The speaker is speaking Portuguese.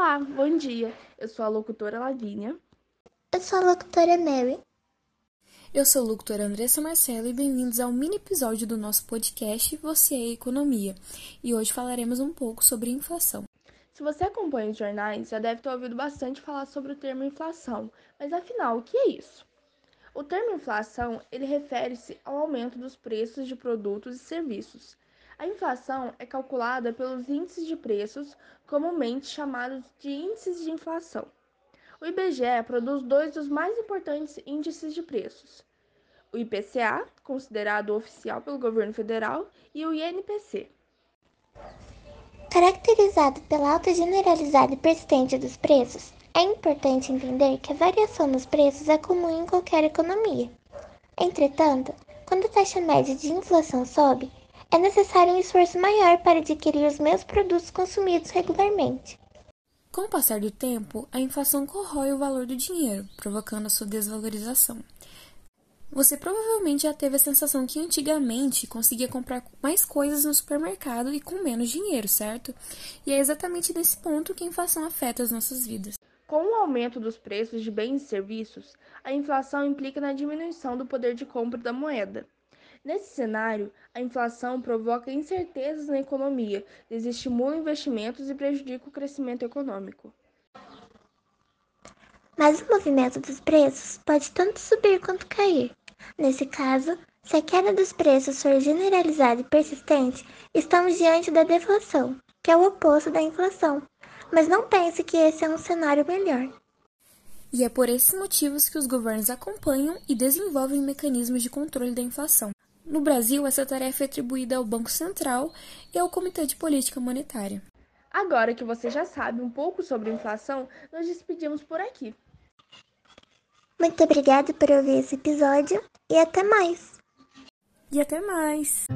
Olá, bom dia. Eu sou a locutora Lavínia. Eu sou a locutora Mary. Eu sou a locutora Andressa Marcelo e bem-vindos ao mini episódio do nosso podcast Você é Economia. E hoje falaremos um pouco sobre inflação. Se você acompanha os jornais, já deve ter ouvido bastante falar sobre o termo inflação. Mas afinal, o que é isso? O termo inflação, ele refere-se ao aumento dos preços de produtos e serviços. A inflação é calculada pelos índices de preços, comumente chamados de índices de inflação. O IBGE produz dois dos mais importantes índices de preços: o IPCA, considerado oficial pelo governo federal, e o INPC. Caracterizado pela alta generalizada e persistente dos preços, é importante entender que a variação nos preços é comum em qualquer economia. Entretanto, quando a taxa média de inflação sobe, é necessário um esforço maior para adquirir os mesmos produtos consumidos regularmente. Com o passar do tempo, a inflação corrói o valor do dinheiro, provocando a sua desvalorização. Você provavelmente já teve a sensação que antigamente conseguia comprar mais coisas no supermercado e com menos dinheiro, certo? E é exatamente nesse ponto que a inflação afeta as nossas vidas. Com o aumento dos preços de bens e serviços, a inflação implica na diminuição do poder de compra da moeda. Nesse cenário, a inflação provoca incertezas na economia, desestimula investimentos e prejudica o crescimento econômico. Mas o movimento dos preços pode tanto subir quanto cair. Nesse caso, se a queda dos preços for generalizada e persistente, estamos diante da deflação, que é o oposto da inflação. Mas não pense que esse é um cenário melhor. E é por esses motivos que os governos acompanham e desenvolvem mecanismos de controle da inflação. No Brasil, essa tarefa é atribuída ao Banco Central e ao Comitê de Política Monetária. Agora que você já sabe um pouco sobre inflação, nos despedimos por aqui. Muito obrigada por ouvir esse episódio e até mais! E até mais!